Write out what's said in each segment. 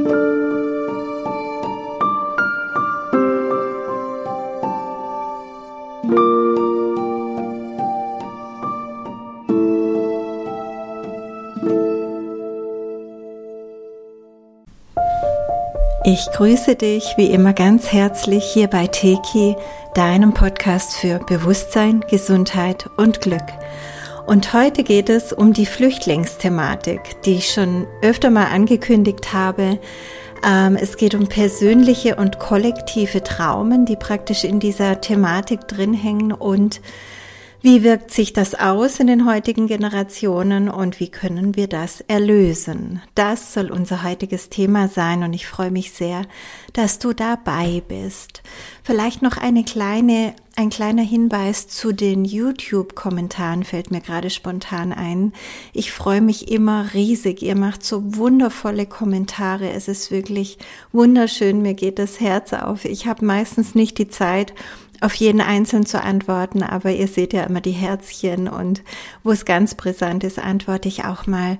Ich grüße dich wie immer ganz herzlich hier bei Teki, deinem Podcast für Bewusstsein, Gesundheit und Glück. Und heute geht es um die Flüchtlingsthematik, die ich schon öfter mal angekündigt habe. Ähm, es geht um persönliche und kollektive Traumen, die praktisch in dieser Thematik drin hängen und wie wirkt sich das aus in den heutigen Generationen und wie können wir das erlösen? Das soll unser heutiges Thema sein und ich freue mich sehr, dass du dabei bist. Vielleicht noch eine kleine, ein kleiner Hinweis zu den YouTube-Kommentaren fällt mir gerade spontan ein. Ich freue mich immer riesig. Ihr macht so wundervolle Kommentare. Es ist wirklich wunderschön. Mir geht das Herz auf. Ich habe meistens nicht die Zeit, auf jeden einzeln zu antworten, aber ihr seht ja immer die Herzchen und wo es ganz brisant ist, antworte ich auch mal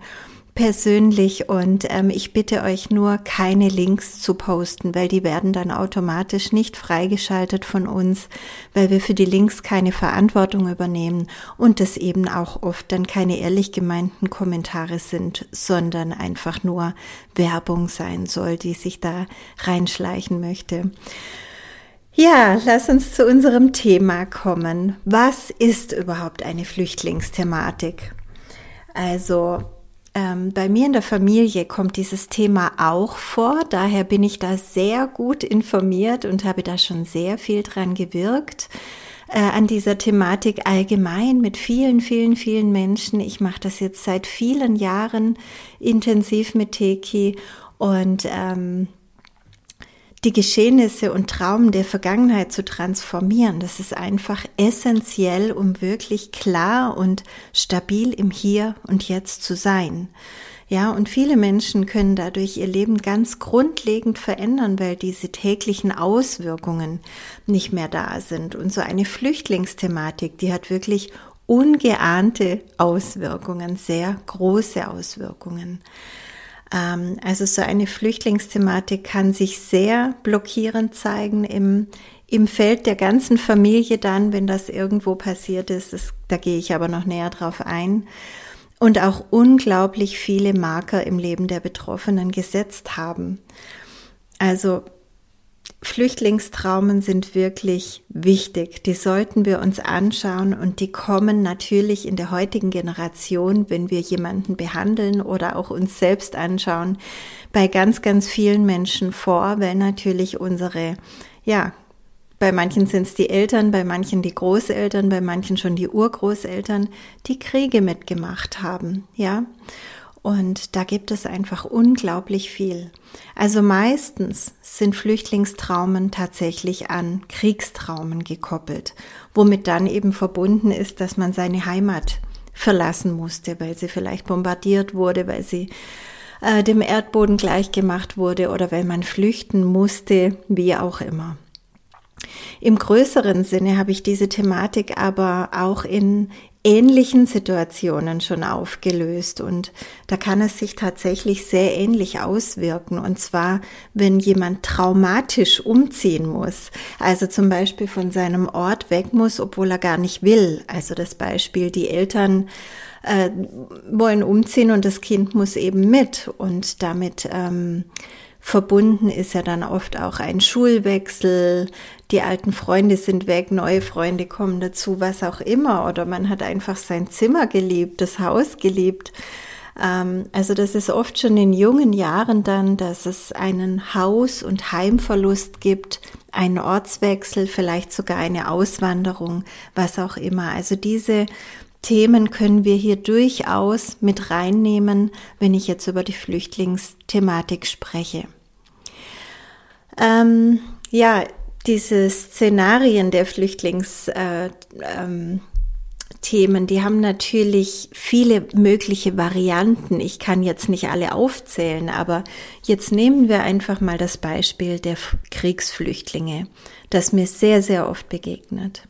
persönlich und ähm, ich bitte euch nur, keine Links zu posten, weil die werden dann automatisch nicht freigeschaltet von uns, weil wir für die Links keine Verantwortung übernehmen und es eben auch oft dann keine ehrlich gemeinten Kommentare sind, sondern einfach nur Werbung sein soll, die sich da reinschleichen möchte. Ja, lass uns zu unserem Thema kommen. Was ist überhaupt eine Flüchtlingsthematik? Also ähm, bei mir in der Familie kommt dieses Thema auch vor, daher bin ich da sehr gut informiert und habe da schon sehr viel dran gewirkt äh, an dieser Thematik allgemein mit vielen, vielen, vielen Menschen. Ich mache das jetzt seit vielen Jahren intensiv mit Teki und ähm, die Geschehnisse und Traumen der Vergangenheit zu transformieren. Das ist einfach essentiell, um wirklich klar und stabil im Hier und Jetzt zu sein. Ja, und viele Menschen können dadurch ihr Leben ganz grundlegend verändern, weil diese täglichen Auswirkungen nicht mehr da sind. Und so eine Flüchtlingsthematik, die hat wirklich ungeahnte Auswirkungen, sehr große Auswirkungen. Ähm, also so eine Flüchtlingsthematik kann sich sehr blockierend zeigen im, im Feld der ganzen Familie dann, wenn das irgendwo passiert ist. Das, da gehe ich aber noch näher drauf ein. Und auch unglaublich viele Marker im Leben der Betroffenen gesetzt haben. Also Flüchtlingstraumen sind wirklich wichtig. Die sollten wir uns anschauen und die kommen natürlich in der heutigen Generation, wenn wir jemanden behandeln oder auch uns selbst anschauen, bei ganz, ganz vielen Menschen vor, weil natürlich unsere, ja, bei manchen sind es die Eltern, bei manchen die Großeltern, bei manchen schon die Urgroßeltern, die Kriege mitgemacht haben, ja. Und da gibt es einfach unglaublich viel. Also meistens sind Flüchtlingstraumen tatsächlich an Kriegstraumen gekoppelt, womit dann eben verbunden ist, dass man seine Heimat verlassen musste, weil sie vielleicht bombardiert wurde, weil sie äh, dem Erdboden gleichgemacht wurde oder weil man flüchten musste, wie auch immer. Im größeren Sinne habe ich diese Thematik aber auch in ähnlichen Situationen schon aufgelöst. Und da kann es sich tatsächlich sehr ähnlich auswirken. Und zwar, wenn jemand traumatisch umziehen muss, also zum Beispiel von seinem Ort weg muss, obwohl er gar nicht will. Also das Beispiel, die Eltern äh, wollen umziehen und das Kind muss eben mit. Und damit ähm, Verbunden ist ja dann oft auch ein Schulwechsel, die alten Freunde sind weg, neue Freunde kommen dazu, was auch immer. Oder man hat einfach sein Zimmer geliebt, das Haus geliebt. Ähm, also das ist oft schon in jungen Jahren dann, dass es einen Haus- und Heimverlust gibt, einen Ortswechsel, vielleicht sogar eine Auswanderung, was auch immer. Also diese Themen können wir hier durchaus mit reinnehmen, wenn ich jetzt über die Flüchtlingsthematik spreche. Ähm, ja, diese Szenarien der Flüchtlingsthemen, äh, ähm, die haben natürlich viele mögliche Varianten. Ich kann jetzt nicht alle aufzählen, aber jetzt nehmen wir einfach mal das Beispiel der Kriegsflüchtlinge, das mir sehr, sehr oft begegnet.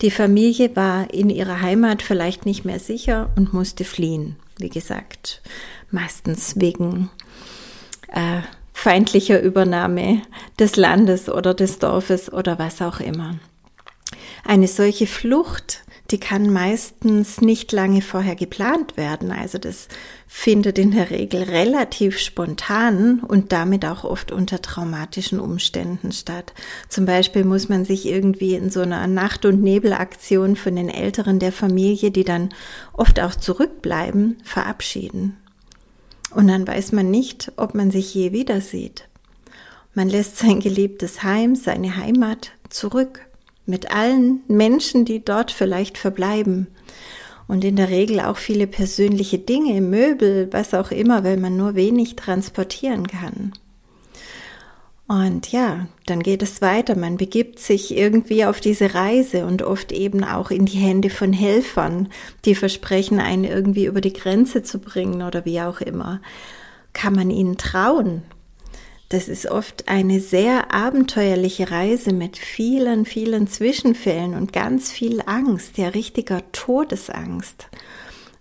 Die Familie war in ihrer Heimat vielleicht nicht mehr sicher und musste fliehen. Wie gesagt, meistens wegen äh, feindlicher Übernahme des Landes oder des Dorfes oder was auch immer. Eine solche Flucht die kann meistens nicht lange vorher geplant werden. Also das findet in der Regel relativ spontan und damit auch oft unter traumatischen Umständen statt. Zum Beispiel muss man sich irgendwie in so einer Nacht- und Nebelaktion von den Älteren der Familie, die dann oft auch zurückbleiben, verabschieden. Und dann weiß man nicht, ob man sich je wieder sieht. Man lässt sein geliebtes Heim, seine Heimat zurück mit allen Menschen, die dort vielleicht verbleiben. Und in der Regel auch viele persönliche Dinge, Möbel, was auch immer, weil man nur wenig transportieren kann. Und ja, dann geht es weiter. Man begibt sich irgendwie auf diese Reise und oft eben auch in die Hände von Helfern, die versprechen, einen irgendwie über die Grenze zu bringen oder wie auch immer. Kann man ihnen trauen? Das ist oft eine sehr abenteuerliche Reise mit vielen, vielen Zwischenfällen und ganz viel Angst, ja richtiger Todesangst.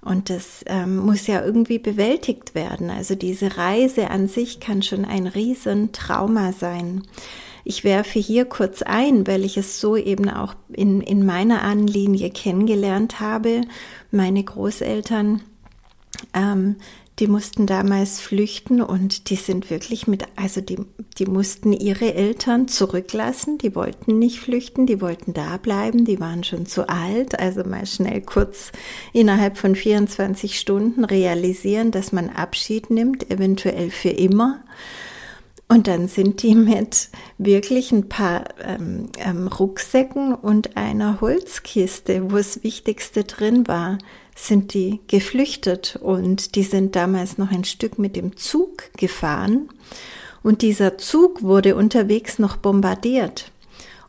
Und das ähm, muss ja irgendwie bewältigt werden. Also diese Reise an sich kann schon ein Riesentrauma sein. Ich werfe hier kurz ein, weil ich es so eben auch in, in meiner Anlinie kennengelernt habe. Meine Großeltern ähm, die mussten damals flüchten und die sind wirklich mit, also die, die mussten ihre Eltern zurücklassen, die wollten nicht flüchten, die wollten da bleiben, die waren schon zu alt, also mal schnell kurz innerhalb von 24 Stunden realisieren, dass man Abschied nimmt, eventuell für immer. Und dann sind die mit wirklich ein paar ähm, ähm, Rucksäcken und einer Holzkiste, wo das Wichtigste drin war, sind die geflüchtet und die sind damals noch ein Stück mit dem Zug gefahren und dieser Zug wurde unterwegs noch bombardiert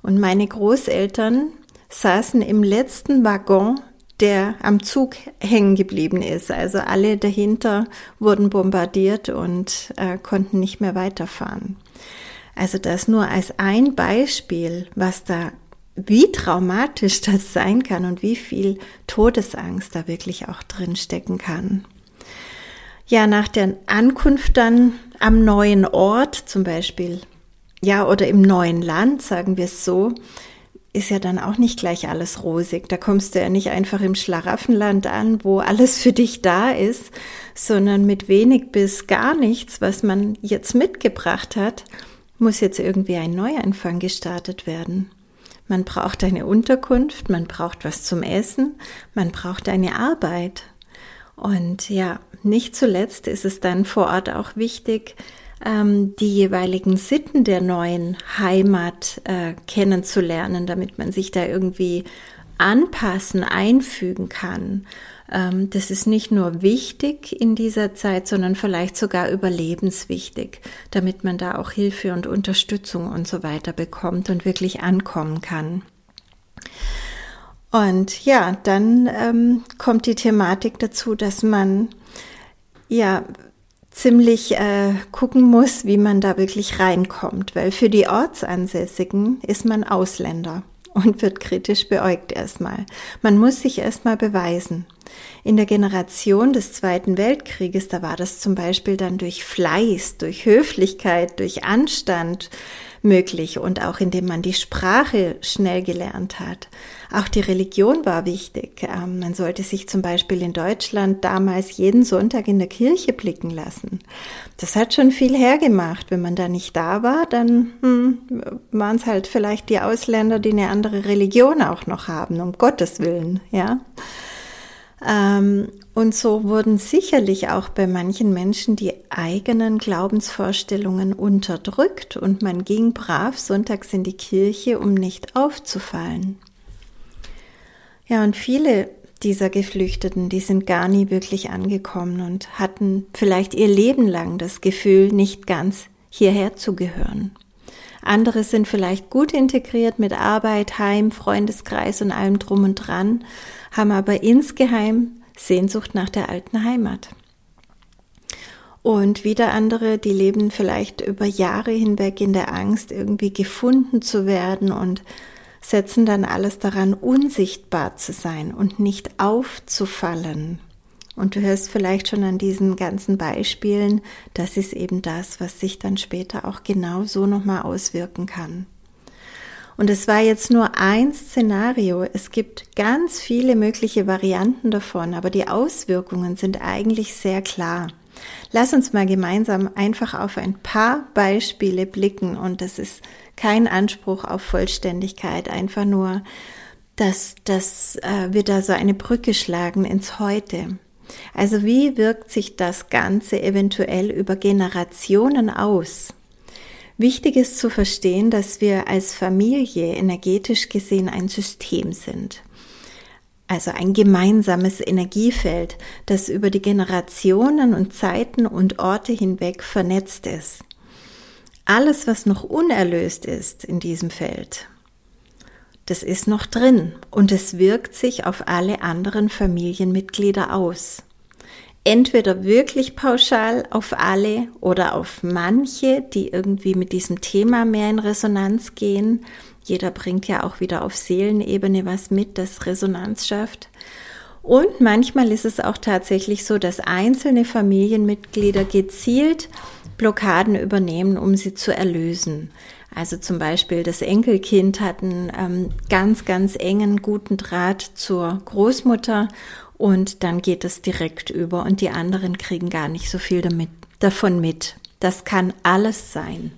und meine Großeltern saßen im letzten Waggon, der am Zug hängen geblieben ist. Also alle dahinter wurden bombardiert und äh, konnten nicht mehr weiterfahren. Also das nur als ein Beispiel, was da wie traumatisch das sein kann und wie viel Todesangst da wirklich auch drin stecken kann. Ja, nach der Ankunft dann am neuen Ort zum Beispiel, ja, oder im neuen Land, sagen wir es so, ist ja dann auch nicht gleich alles rosig. Da kommst du ja nicht einfach im Schlaraffenland an, wo alles für dich da ist, sondern mit wenig bis gar nichts, was man jetzt mitgebracht hat, muss jetzt irgendwie ein Neuanfang gestartet werden. Man braucht eine Unterkunft, man braucht was zum Essen, man braucht eine Arbeit. Und ja, nicht zuletzt ist es dann vor Ort auch wichtig, ähm, die jeweiligen Sitten der neuen Heimat äh, kennenzulernen, damit man sich da irgendwie anpassen, einfügen kann. Ähm, das ist nicht nur wichtig in dieser Zeit, sondern vielleicht sogar überlebenswichtig, damit man da auch Hilfe und Unterstützung und so weiter bekommt und wirklich ankommen kann. Und ja, dann ähm, kommt die Thematik dazu, dass man ja ziemlich äh, gucken muss, wie man da wirklich reinkommt, weil für die Ortsansässigen ist man Ausländer und wird kritisch beäugt erstmal. Man muss sich erstmal beweisen. In der Generation des Zweiten Weltkrieges, da war das zum Beispiel dann durch Fleiß, durch Höflichkeit, durch Anstand möglich und auch indem man die Sprache schnell gelernt hat. Auch die Religion war wichtig. Ähm, man sollte sich zum Beispiel in Deutschland damals jeden Sonntag in der Kirche blicken lassen. Das hat schon viel hergemacht. Wenn man da nicht da war, dann hm, waren es halt vielleicht die Ausländer, die eine andere Religion auch noch haben, um Gottes Willen, ja. Ähm, und so wurden sicherlich auch bei manchen Menschen die eigenen Glaubensvorstellungen unterdrückt und man ging brav sonntags in die Kirche, um nicht aufzufallen. Ja, und viele dieser Geflüchteten, die sind gar nie wirklich angekommen und hatten vielleicht ihr Leben lang das Gefühl, nicht ganz hierher zu gehören. Andere sind vielleicht gut integriert mit Arbeit, Heim, Freundeskreis und allem drum und dran, haben aber insgeheim Sehnsucht nach der alten Heimat. Und wieder andere, die leben vielleicht über Jahre hinweg in der Angst, irgendwie gefunden zu werden und setzen dann alles daran, unsichtbar zu sein und nicht aufzufallen. Und du hörst vielleicht schon an diesen ganzen Beispielen, das ist eben das, was sich dann später auch genau so nochmal auswirken kann. Und es war jetzt nur ein Szenario. Es gibt ganz viele mögliche Varianten davon, aber die Auswirkungen sind eigentlich sehr klar. Lass uns mal gemeinsam einfach auf ein paar Beispiele blicken und das ist kein Anspruch auf Vollständigkeit, einfach nur, dass, dass äh, wir da so eine Brücke schlagen ins Heute. Also wie wirkt sich das Ganze eventuell über Generationen aus? Wichtig ist zu verstehen, dass wir als Familie energetisch gesehen ein System sind. Also ein gemeinsames Energiefeld, das über die Generationen und Zeiten und Orte hinweg vernetzt ist. Alles, was noch unerlöst ist in diesem Feld, das ist noch drin und es wirkt sich auf alle anderen Familienmitglieder aus entweder wirklich pauschal auf alle oder auf manche, die irgendwie mit diesem Thema mehr in Resonanz gehen. Jeder bringt ja auch wieder auf Seelenebene was mit, das Resonanz schafft. Und manchmal ist es auch tatsächlich so, dass einzelne Familienmitglieder gezielt Blockaden übernehmen, um sie zu erlösen. Also zum Beispiel das Enkelkind hat einen ähm, ganz, ganz engen, guten Draht zur Großmutter und dann geht es direkt über und die anderen kriegen gar nicht so viel damit, davon mit. Das kann alles sein.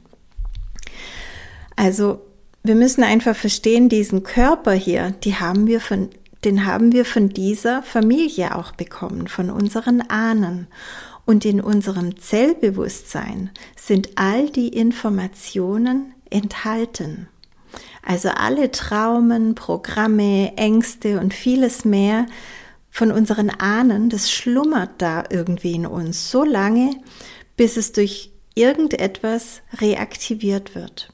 Also wir müssen einfach verstehen, diesen Körper hier, die haben wir von, den haben wir von dieser Familie auch bekommen, von unseren Ahnen. Und in unserem Zellbewusstsein sind all die Informationen enthalten. Also alle Traumen, Programme, Ängste und vieles mehr von unseren Ahnen, das schlummert da irgendwie in uns so lange, bis es durch irgendetwas reaktiviert wird.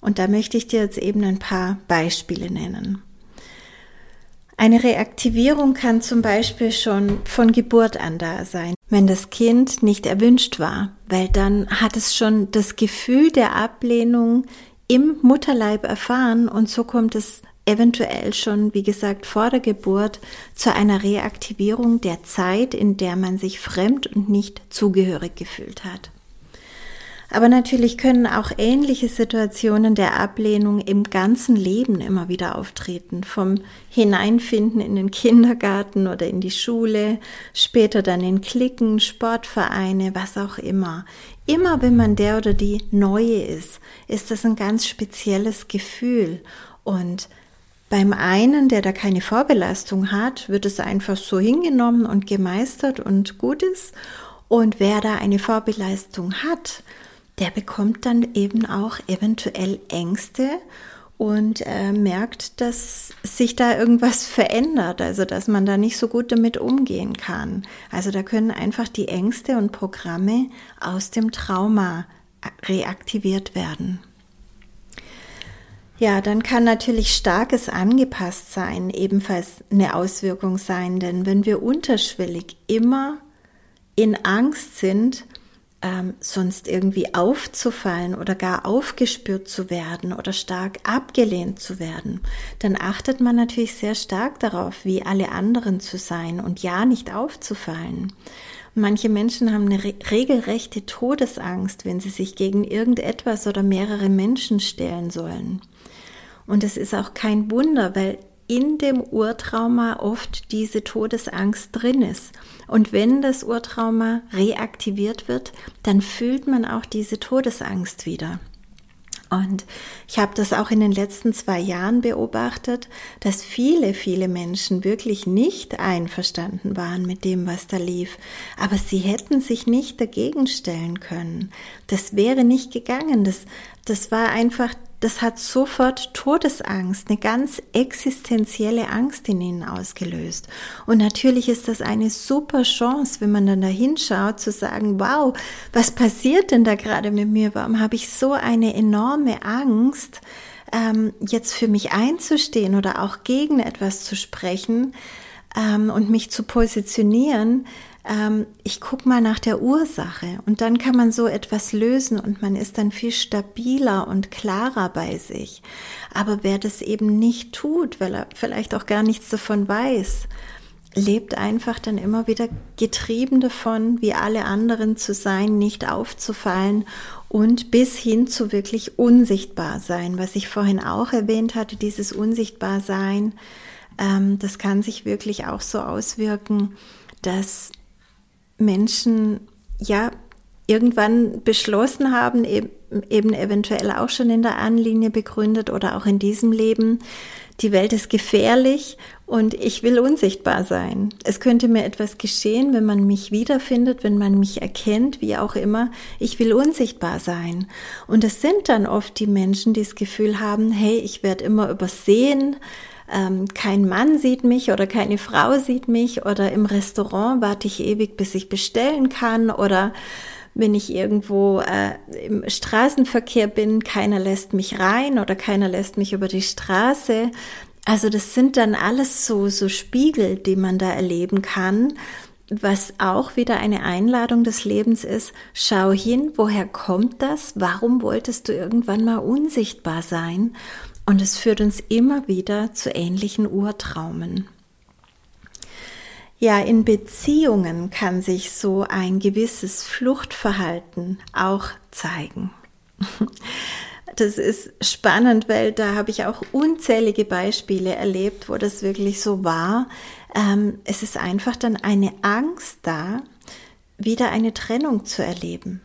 Und da möchte ich dir jetzt eben ein paar Beispiele nennen. Eine Reaktivierung kann zum Beispiel schon von Geburt an da sein, wenn das Kind nicht erwünscht war, weil dann hat es schon das Gefühl der Ablehnung im Mutterleib erfahren und so kommt es eventuell schon, wie gesagt, vor der Geburt zu einer Reaktivierung der Zeit, in der man sich fremd und nicht zugehörig gefühlt hat. Aber natürlich können auch ähnliche Situationen der Ablehnung im ganzen Leben immer wieder auftreten. Vom Hineinfinden in den Kindergarten oder in die Schule, später dann in Klicken, Sportvereine, was auch immer. Immer wenn man der oder die Neue ist, ist das ein ganz spezielles Gefühl. Und beim einen, der da keine Vorbelastung hat, wird es einfach so hingenommen und gemeistert und gut ist. Und wer da eine Vorbelastung hat, der bekommt dann eben auch eventuell Ängste und äh, merkt, dass sich da irgendwas verändert, also dass man da nicht so gut damit umgehen kann. Also da können einfach die Ängste und Programme aus dem Trauma reaktiviert werden. Ja, dann kann natürlich starkes Angepasstsein ebenfalls eine Auswirkung sein, denn wenn wir unterschwellig immer in Angst sind, ähm, sonst irgendwie aufzufallen oder gar aufgespürt zu werden oder stark abgelehnt zu werden, dann achtet man natürlich sehr stark darauf, wie alle anderen zu sein und ja nicht aufzufallen. Manche Menschen haben eine re regelrechte Todesangst, wenn sie sich gegen irgendetwas oder mehrere Menschen stellen sollen. Und es ist auch kein Wunder, weil in dem Urtrauma oft diese Todesangst drin ist. Und wenn das Urtrauma reaktiviert wird, dann fühlt man auch diese Todesangst wieder. Und ich habe das auch in den letzten zwei Jahren beobachtet, dass viele, viele Menschen wirklich nicht einverstanden waren mit dem, was da lief. Aber sie hätten sich nicht dagegen stellen können. Das wäre nicht gegangen. Das, das war einfach das hat sofort Todesangst, eine ganz existenzielle Angst in ihnen ausgelöst. Und natürlich ist das eine super Chance, wenn man dann da hinschaut, zu sagen, wow, was passiert denn da gerade mit mir? Warum habe ich so eine enorme Angst, ähm, jetzt für mich einzustehen oder auch gegen etwas zu sprechen ähm, und mich zu positionieren? Ähm, ich gucke mal nach der Ursache und dann kann man so etwas lösen und man ist dann viel stabiler und klarer bei sich. Aber wer das eben nicht tut, weil er vielleicht auch gar nichts davon weiß, lebt einfach dann immer wieder getrieben davon, wie alle anderen zu sein, nicht aufzufallen und bis hin zu wirklich unsichtbar sein, was ich vorhin auch erwähnt hatte, dieses Unsichtbarsein, ähm, das kann sich wirklich auch so auswirken, dass Menschen ja irgendwann beschlossen haben, eben, eventuell auch schon in der Ahnenlinie begründet oder auch in diesem Leben, die Welt ist gefährlich und ich will unsichtbar sein. Es könnte mir etwas geschehen, wenn man mich wiederfindet, wenn man mich erkennt, wie auch immer. Ich will unsichtbar sein. Und es sind dann oft die Menschen, die das Gefühl haben, hey, ich werde immer übersehen, ähm, kein Mann sieht mich oder keine Frau sieht mich oder im Restaurant warte ich ewig, bis ich bestellen kann oder wenn ich irgendwo äh, im Straßenverkehr bin, keiner lässt mich rein oder keiner lässt mich über die Straße. Also das sind dann alles so, so Spiegel, die man da erleben kann, was auch wieder eine Einladung des Lebens ist. Schau hin, woher kommt das? Warum wolltest du irgendwann mal unsichtbar sein? Und es führt uns immer wieder zu ähnlichen Urtraumen. Ja, in Beziehungen kann sich so ein gewisses Fluchtverhalten auch zeigen. Das ist spannend, weil da habe ich auch unzählige Beispiele erlebt, wo das wirklich so war. Ähm, es ist einfach dann eine Angst da, wieder eine Trennung zu erleben.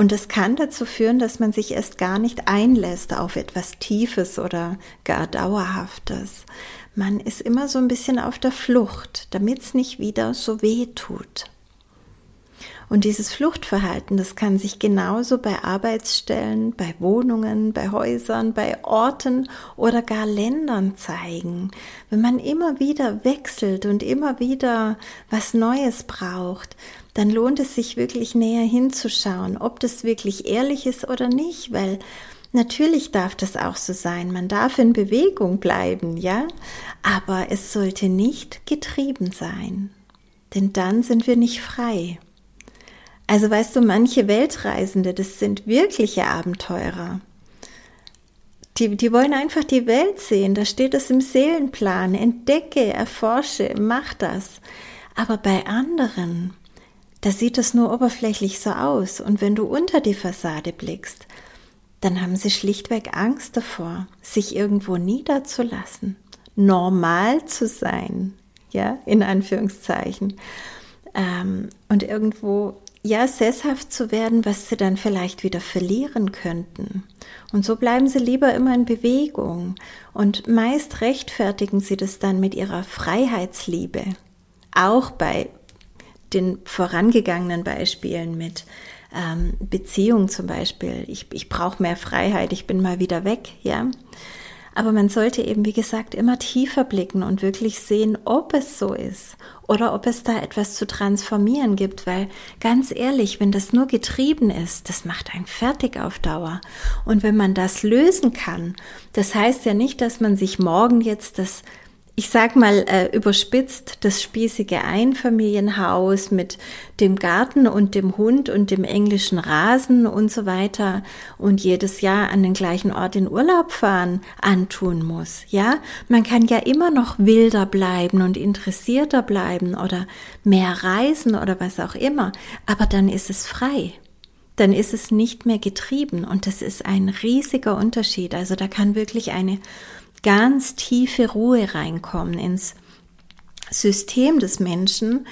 Und das kann dazu führen, dass man sich erst gar nicht einlässt auf etwas Tiefes oder gar Dauerhaftes. Man ist immer so ein bisschen auf der Flucht, damit es nicht wieder so weh tut. Und dieses Fluchtverhalten, das kann sich genauso bei Arbeitsstellen, bei Wohnungen, bei Häusern, bei Orten oder gar Ländern zeigen. Wenn man immer wieder wechselt und immer wieder was Neues braucht, dann lohnt es sich wirklich näher hinzuschauen, ob das wirklich ehrlich ist oder nicht, weil Natürlich darf das auch so sein. Man darf in Bewegung bleiben, ja? Aber es sollte nicht getrieben sein. Denn dann sind wir nicht frei. Also weißt du, manche Weltreisende, das sind wirkliche Abenteurer. Die, die wollen einfach die Welt sehen. Da steht es im Seelenplan. Entdecke, erforsche, mach das. Aber bei anderen, da sieht es nur oberflächlich so aus. Und wenn du unter die Fassade blickst, dann haben sie schlichtweg Angst davor, sich irgendwo niederzulassen, normal zu sein, ja, in Anführungszeichen, ähm, und irgendwo, ja, sesshaft zu werden, was sie dann vielleicht wieder verlieren könnten. Und so bleiben sie lieber immer in Bewegung und meist rechtfertigen sie das dann mit ihrer Freiheitsliebe. Auch bei den vorangegangenen Beispielen mit ähm, Beziehung zum Beispiel. Ich, ich brauche mehr Freiheit, ich bin mal wieder weg, ja. Aber man sollte eben, wie gesagt, immer tiefer blicken und wirklich sehen, ob es so ist oder ob es da etwas zu transformieren gibt, weil ganz ehrlich, wenn das nur getrieben ist, das macht einen fertig auf Dauer. Und wenn man das lösen kann, das heißt ja nicht, dass man sich morgen jetzt das ich sag mal äh, überspitzt, das spießige Einfamilienhaus mit dem Garten und dem Hund und dem englischen Rasen und so weiter und jedes Jahr an den gleichen Ort in Urlaub fahren antun muss. Ja, man kann ja immer noch wilder bleiben und interessierter bleiben oder mehr reisen oder was auch immer, aber dann ist es frei dann ist es nicht mehr getrieben und das ist ein riesiger Unterschied. Also da kann wirklich eine ganz tiefe Ruhe reinkommen ins System des Menschen,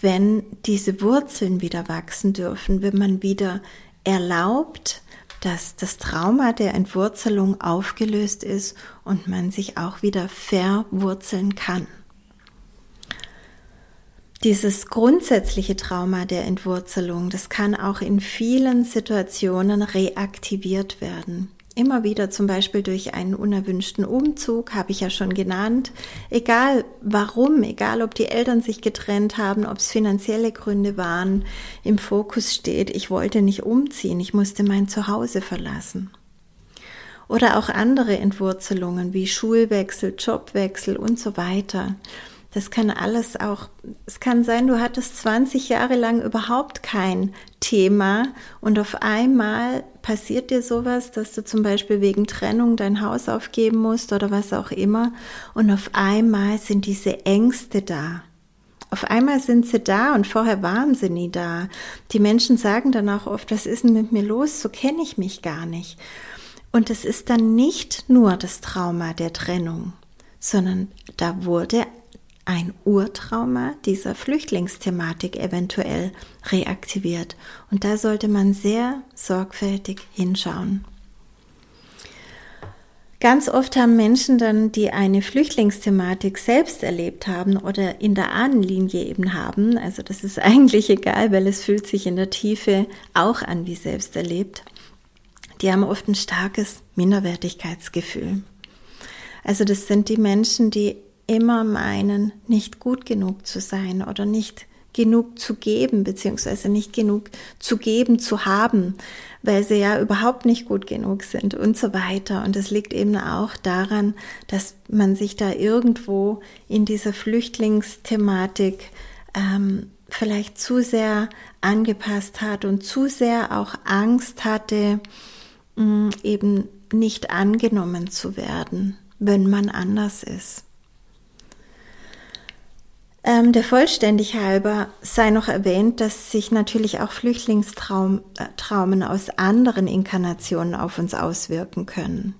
wenn diese Wurzeln wieder wachsen dürfen, wenn man wieder erlaubt, dass das Trauma der Entwurzelung aufgelöst ist und man sich auch wieder verwurzeln kann. Dieses grundsätzliche Trauma der Entwurzelung, das kann auch in vielen Situationen reaktiviert werden. Immer wieder zum Beispiel durch einen unerwünschten Umzug, habe ich ja schon genannt. Egal warum, egal ob die Eltern sich getrennt haben, ob es finanzielle Gründe waren, im Fokus steht, ich wollte nicht umziehen, ich musste mein Zuhause verlassen. Oder auch andere Entwurzelungen wie Schulwechsel, Jobwechsel und so weiter. Das kann alles auch, es kann sein, du hattest 20 Jahre lang überhaupt kein Thema und auf einmal passiert dir sowas, dass du zum Beispiel wegen Trennung dein Haus aufgeben musst oder was auch immer und auf einmal sind diese Ängste da. auf einmal sind sie da und vorher waren sie nie da. Die Menschen sagen dann auch oft, was ist denn mit mir los? So kenne ich mich gar nicht. Und es ist dann nicht nur das Trauma der Trennung, sondern da wurde ein Urtrauma dieser Flüchtlingsthematik eventuell reaktiviert. Und da sollte man sehr sorgfältig hinschauen. Ganz oft haben Menschen dann, die eine Flüchtlingsthematik selbst erlebt haben oder in der Ahnenlinie eben haben, also das ist eigentlich egal, weil es fühlt sich in der Tiefe auch an wie selbst erlebt, die haben oft ein starkes Minderwertigkeitsgefühl. Also das sind die Menschen, die immer meinen, nicht gut genug zu sein oder nicht genug zu geben, beziehungsweise nicht genug zu geben zu haben, weil sie ja überhaupt nicht gut genug sind und so weiter. Und es liegt eben auch daran, dass man sich da irgendwo in dieser Flüchtlingsthematik ähm, vielleicht zu sehr angepasst hat und zu sehr auch Angst hatte, mh, mm, eben nicht angenommen zu werden, wenn man anders ist. Ähm, der Vollständig halber sei noch erwähnt, dass sich natürlich auch Flüchtlingstraumen äh, aus anderen Inkarnationen auf uns auswirken können.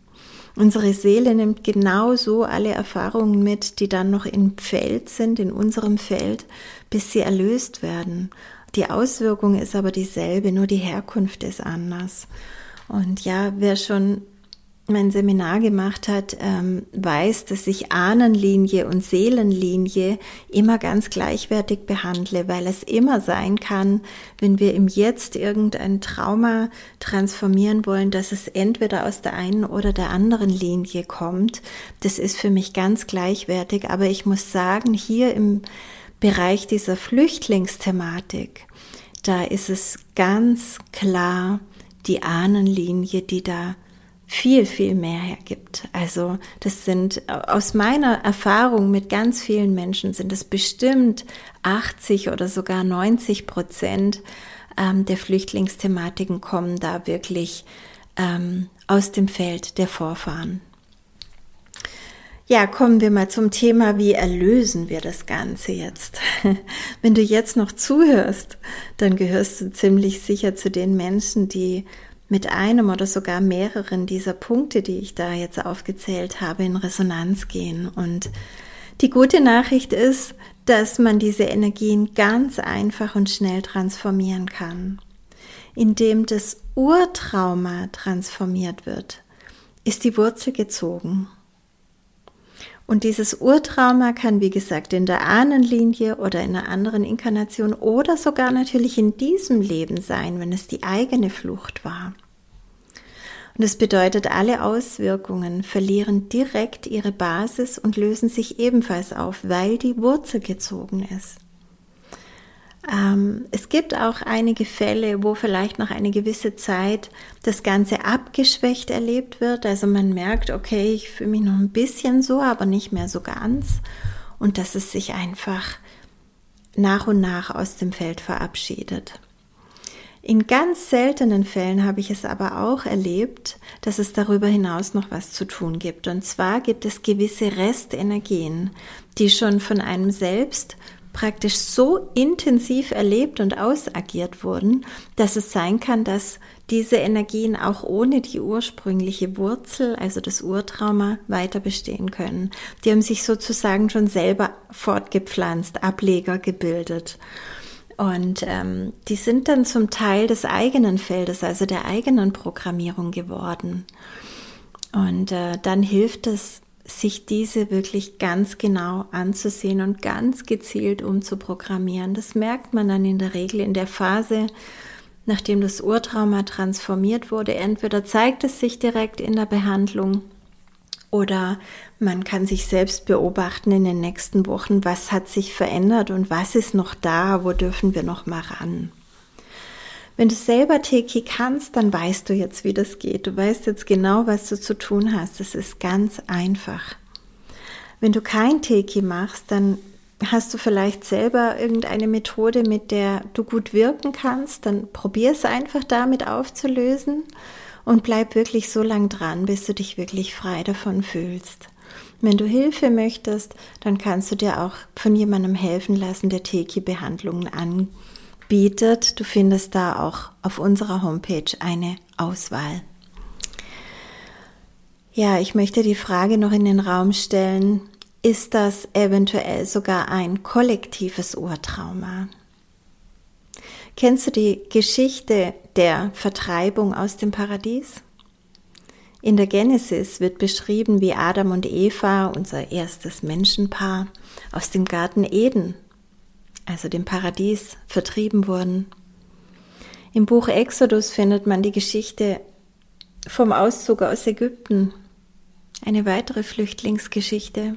Unsere Seele nimmt genauso alle Erfahrungen mit, die dann noch im Feld sind, in unserem Feld, bis sie erlöst werden. Die Auswirkung ist aber dieselbe, nur die Herkunft ist anders. Und ja, wer schon mein Seminar gemacht hat, ähm, weiß, dass ich Ahnenlinie und Seelenlinie immer ganz gleichwertig behandle, weil es immer sein kann, wenn wir im Jetzt irgendein Trauma transformieren wollen, dass es entweder aus der einen oder der anderen Linie kommt. Das ist für mich ganz gleichwertig, aber ich muss sagen, hier im Bereich dieser Flüchtlingsthematik, da ist es ganz klar die Ahnenlinie, die da viel, viel mehr hergibt. Also das sind aus meiner Erfahrung mit ganz vielen Menschen sind es bestimmt 80 oder sogar 90 Prozent ähm, der Flüchtlingsthematiken kommen da wirklich ähm, aus dem Feld der Vorfahren. Ja, kommen wir mal zum Thema, wie erlösen wir das Ganze jetzt? Wenn du jetzt noch zuhörst, dann gehörst du ziemlich sicher zu den Menschen, die mit einem oder sogar mehreren dieser Punkte, die ich da jetzt aufgezählt habe, in Resonanz gehen. Und die gute Nachricht ist, dass man diese Energien ganz einfach und schnell transformieren kann. Indem das Urtrauma transformiert wird, ist die Wurzel gezogen. Und dieses Urtrauma kann, wie gesagt, in der Ahnenlinie oder in einer anderen Inkarnation oder sogar natürlich in diesem Leben sein, wenn es die eigene Flucht war. Und es bedeutet, alle Auswirkungen verlieren direkt ihre Basis und lösen sich ebenfalls auf, weil die Wurzel gezogen ist. Ähm, es gibt auch einige Fälle, wo vielleicht noch eine gewisse Zeit das Ganze abgeschwächt erlebt wird. Also man merkt, okay, ich fühle mich noch ein bisschen so, aber nicht mehr so ganz. Und dass es sich einfach nach und nach aus dem Feld verabschiedet. In ganz seltenen Fällen habe ich es aber auch erlebt, dass es darüber hinaus noch was zu tun gibt. Und zwar gibt es gewisse Restenergien, die schon von einem selbst praktisch so intensiv erlebt und ausagiert wurden, dass es sein kann, dass diese Energien auch ohne die ursprüngliche Wurzel, also das Urtrauma, weiter bestehen können. Die haben sich sozusagen schon selber fortgepflanzt, Ableger gebildet. Und ähm, die sind dann zum Teil des eigenen Feldes, also der eigenen Programmierung geworden. Und äh, dann hilft es, sich diese wirklich ganz genau anzusehen und ganz gezielt umzuprogrammieren. Das merkt man dann in der Regel in der Phase, nachdem das Urtrauma transformiert wurde. Entweder zeigt es sich direkt in der Behandlung oder man kann sich selbst beobachten in den nächsten Wochen, was hat sich verändert und was ist noch da, wo dürfen wir noch mal ran. Wenn du selber Teki kannst, dann weißt du jetzt, wie das geht. Du weißt jetzt genau, was du zu tun hast. Es ist ganz einfach. Wenn du kein Teki machst, dann hast du vielleicht selber irgendeine Methode, mit der du gut wirken kannst, dann probier es einfach damit aufzulösen und bleib wirklich so lang dran, bis du dich wirklich frei davon fühlst. Wenn du Hilfe möchtest, dann kannst du dir auch von jemandem helfen lassen, der Teki-Behandlungen anbietet. Du findest da auch auf unserer Homepage eine Auswahl. Ja, ich möchte die Frage noch in den Raum stellen, ist das eventuell sogar ein kollektives Urtrauma? Kennst du die Geschichte der Vertreibung aus dem Paradies? In der Genesis wird beschrieben, wie Adam und Eva, unser erstes Menschenpaar, aus dem Garten Eden, also dem Paradies, vertrieben wurden. Im Buch Exodus findet man die Geschichte vom Auszug aus Ägypten, eine weitere Flüchtlingsgeschichte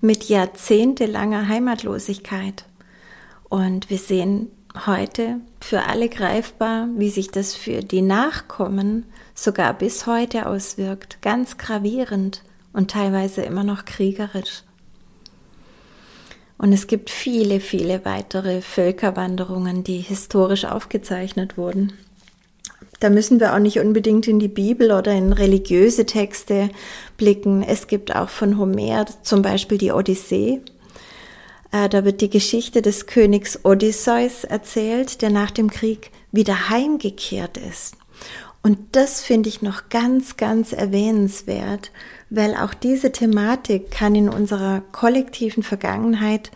mit jahrzehntelanger Heimatlosigkeit. Und wir sehen heute für alle greifbar, wie sich das für die Nachkommen sogar bis heute auswirkt, ganz gravierend und teilweise immer noch kriegerisch. Und es gibt viele, viele weitere Völkerwanderungen, die historisch aufgezeichnet wurden. Da müssen wir auch nicht unbedingt in die Bibel oder in religiöse Texte blicken. Es gibt auch von Homer zum Beispiel die Odyssee, äh, da wird die Geschichte des Königs Odysseus erzählt, der nach dem Krieg wieder heimgekehrt ist. Und das finde ich noch ganz, ganz erwähnenswert, weil auch diese Thematik kann in unserer kollektiven Vergangenheit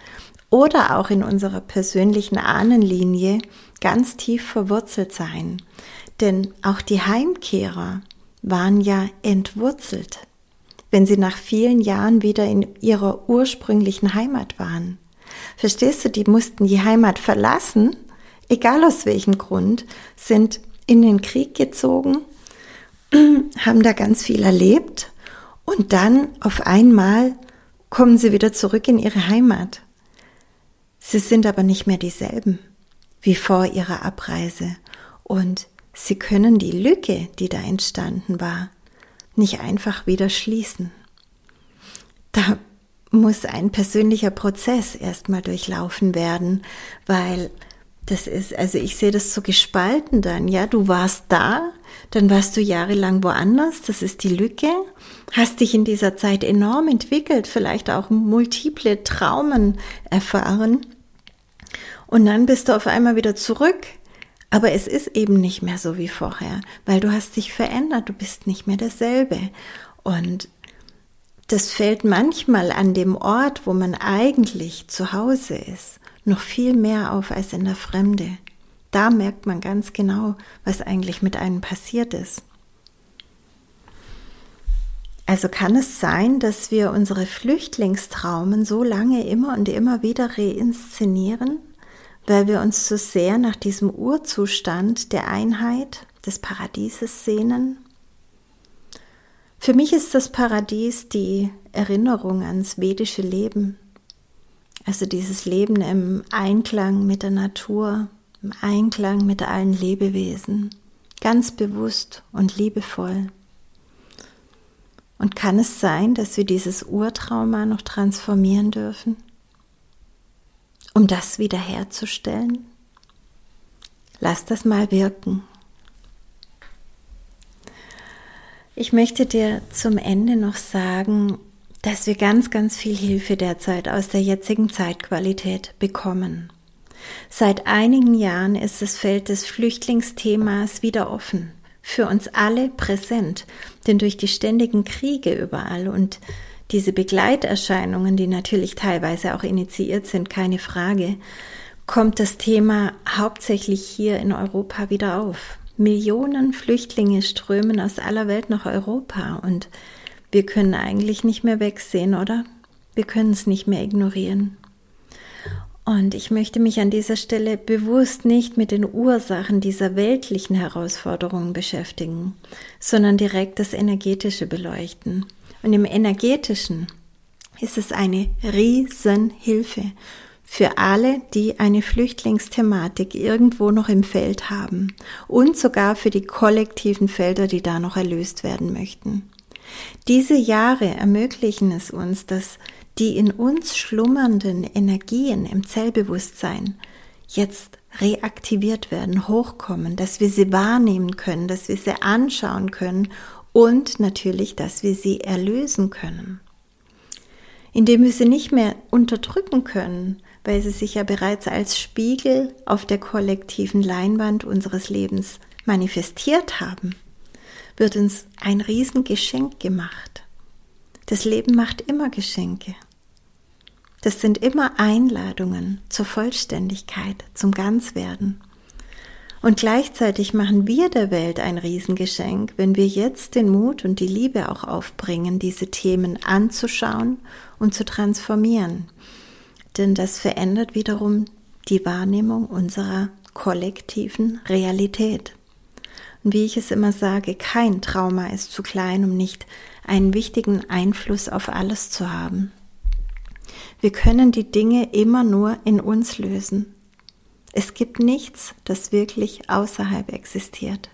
oder auch in unserer persönlichen Ahnenlinie ganz tief verwurzelt sein. Denn auch die Heimkehrer waren ja entwurzelt, wenn sie nach vielen Jahren wieder in ihrer ursprünglichen Heimat waren. Verstehst du, die mussten die Heimat verlassen, egal aus welchem Grund, sind in den Krieg gezogen, haben da ganz viel erlebt und dann auf einmal kommen sie wieder zurück in ihre Heimat. Sie sind aber nicht mehr dieselben wie vor ihrer Abreise und sie können die Lücke, die da entstanden war, nicht einfach wieder schließen. Da muss ein persönlicher Prozess erstmal durchlaufen werden, weil das ist, also ich sehe das so gespalten dann, ja, du warst da, dann warst du jahrelang woanders, das ist die Lücke, hast dich in dieser Zeit enorm entwickelt, vielleicht auch multiple Traumen erfahren. Und dann bist du auf einmal wieder zurück, aber es ist eben nicht mehr so wie vorher, weil du hast dich verändert, du bist nicht mehr derselbe. Und das fällt manchmal an dem Ort, wo man eigentlich zu Hause ist, noch viel mehr auf als in der Fremde. Da merkt man ganz genau, was eigentlich mit einem passiert ist. Also kann es sein, dass wir unsere Flüchtlingstraumen so lange immer und immer wieder reinszenieren, weil wir uns so sehr nach diesem Urzustand der Einheit des Paradieses sehnen für mich ist das Paradies die Erinnerung ans vedische Leben. Also dieses Leben im Einklang mit der Natur, im Einklang mit allen Lebewesen, ganz bewusst und liebevoll. Und kann es sein, dass wir dieses Urtrauma noch transformieren dürfen, um das wiederherzustellen? Lass das mal wirken. Ich möchte dir zum Ende noch sagen, dass wir ganz, ganz viel Hilfe derzeit aus der jetzigen Zeitqualität bekommen. Seit einigen Jahren ist das Feld des Flüchtlingsthemas wieder offen, für uns alle präsent, denn durch die ständigen Kriege überall und diese Begleiterscheinungen, die natürlich teilweise auch initiiert sind, keine Frage, kommt das Thema hauptsächlich hier in Europa wieder auf. Millionen Flüchtlinge strömen aus aller Welt nach Europa und wir können eigentlich nicht mehr wegsehen, oder? Wir können es nicht mehr ignorieren. Und ich möchte mich an dieser Stelle bewusst nicht mit den Ursachen dieser weltlichen Herausforderungen beschäftigen, sondern direkt das Energetische beleuchten. Und im Energetischen ist es eine Riesenhilfe für alle, die eine Flüchtlingsthematik irgendwo noch im Feld haben und sogar für die kollektiven Felder, die da noch erlöst werden möchten. Diese Jahre ermöglichen es uns, dass die in uns schlummernden Energien im Zellbewusstsein jetzt reaktiviert werden, hochkommen, dass wir sie wahrnehmen können, dass wir sie anschauen können und natürlich, dass wir sie erlösen können. indem wir sie nicht mehr unterdrücken können, weil sie sich ja bereits als Spiegel auf der kollektiven Leinwand unseres Lebens manifestiert haben, wird uns ein Riesengeschenk gemacht. Das Leben macht immer Geschenke. Das sind immer Einladungen zur Vollständigkeit, zum Ganzwerden. Und gleichzeitig machen wir der Welt ein Riesengeschenk, wenn wir jetzt den Mut und die Liebe auch aufbringen, diese Themen anzuschauen und zu transformieren. Denn das verändert wiederum die Wahrnehmung unserer kollektiven Realität. Und wie ich es immer sage, kein Trauma ist zu klein, um nicht einen wichtigen Einfluss auf alles zu haben. Wir können die Dinge immer nur in uns lösen. Es gibt nichts, das wirklich außerhalb existiert.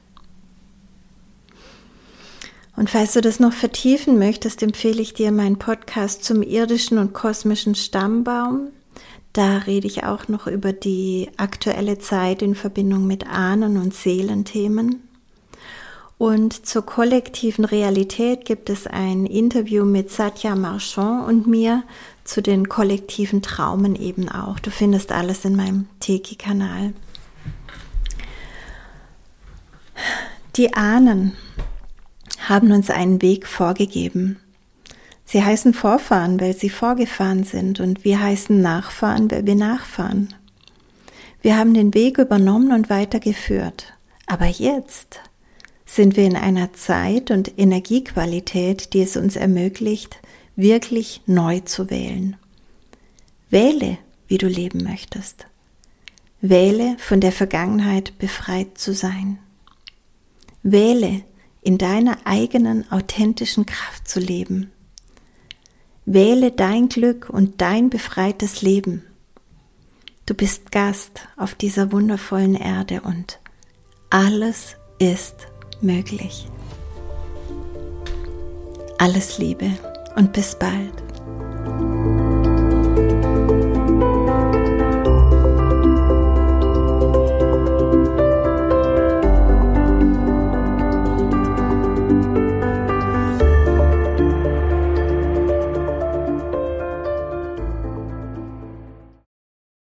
Und falls du das noch vertiefen möchtest, empfehle ich dir meinen Podcast zum irdischen und kosmischen Stammbaum. Da rede ich auch noch über die aktuelle Zeit in Verbindung mit Ahnen- und Seelenthemen. Und zur kollektiven Realität gibt es ein Interview mit Satya Marchand und mir zu den kollektiven Traumen eben auch. Du findest alles in meinem Teki-Kanal. Die Ahnen haben uns einen Weg vorgegeben. Sie heißen Vorfahren, weil sie vorgefahren sind und wir heißen Nachfahren, weil wir nachfahren. Wir haben den Weg übernommen und weitergeführt. Aber jetzt sind wir in einer Zeit und Energiequalität, die es uns ermöglicht, wirklich neu zu wählen. Wähle, wie du leben möchtest. Wähle, von der Vergangenheit befreit zu sein. Wähle, in deiner eigenen authentischen Kraft zu leben. Wähle dein Glück und dein befreites Leben. Du bist Gast auf dieser wundervollen Erde und alles ist möglich. Alles Liebe und bis bald.